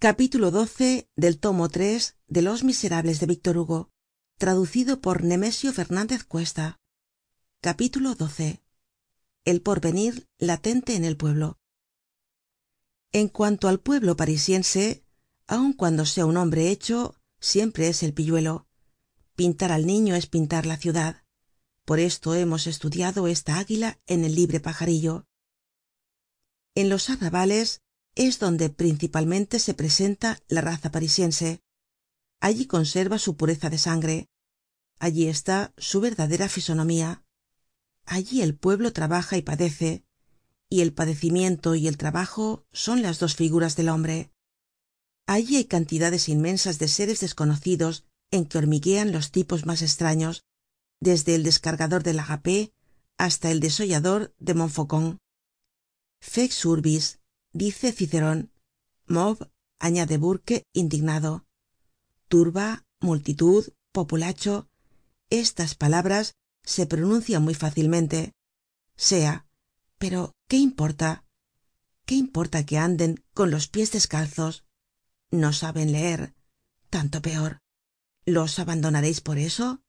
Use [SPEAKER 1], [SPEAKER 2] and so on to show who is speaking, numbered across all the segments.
[SPEAKER 1] capítulo xii del tomo tres de los miserables de víctor hugo traducido por nemesio fernandez cuesta. Capítulo xii el porvenir latente en el pueblo. En cuanto al pueblo parisiense aun cuando sea un hombre hecho siempre es el pilluelo. Pintar al niño es pintar la ciudad. Por esto hemos estudiado esta águila en el libre pajarillo. En los arrabales es donde principalmente se presenta la raza parisiense. Allí conserva su pureza de sangre. Allí está su verdadera fisonomía. Allí el pueblo trabaja y padece y el padecimiento y el trabajo son las dos figuras del hombre. Allí hay cantidades inmensas de seres desconocidos en que hormiguean los tipos mas estraños desde el descargador de lagapé hasta el desollador de montfaucon. Fex dice ciceron mob añade burke indignado. Turba multitud populacho. Estas palabras se pronuncian muy fácilmente. Sea pero qué importa qué importa que anden con los pies descalzos no saben leer. Tanto peor. Los abandonareis por eso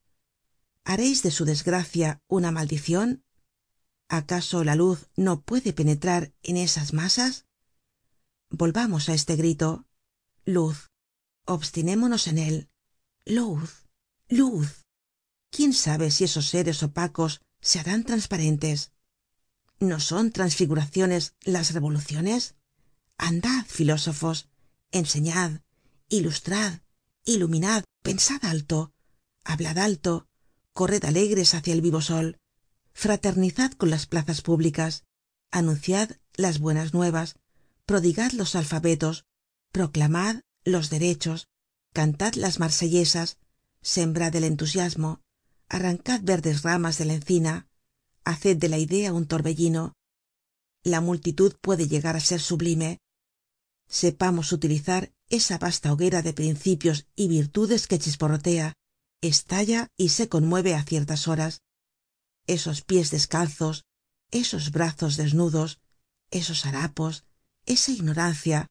[SPEAKER 1] hareis de su desgracia una maldicion acaso la luz no puede penetrar en esas masas volvamos á este grito. Luz. Obstinémonos en él. Luz. Luz. Quién sabe si esos seres opacos se harán transparentes no son transfiguraciones las revoluciones andad filósofos. Enseñad. Ilustrad. Iluminad. Pensad alto. Hablad alto. Corred alegres hácia el vivo sol. Fraternizad con las plazas públicas. Anunciad las buenas nuevas prodigad los alfabetos proclamad los derechos cantad las marsellesas sembrad el entusiasmo arrancad verdes ramas de la encina haced de la idea un torbellino. La multitud puede llegar á ser sublime. Sepamos utilizar esa vasta hoguera de principios y virtudes que chisporrotea estalla y se conmueve á ciertas horas. Esos pies descalzos esos brazos desnudos esos harapos esa ignorancia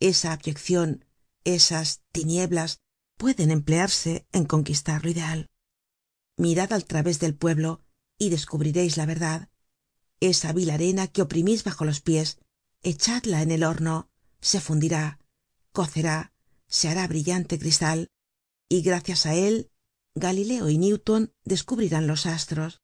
[SPEAKER 1] esa abyeccion esas tinieblas pueden emplearse en conquistar lo ideal. Mirad al través del pueblo y descubrireis la verdad. Esa vil arena que oprimís bajo los pies echadla en el horno se fundirá cocerá se hará brillante cristal y gracias á él galileo y newton descubrirán los astros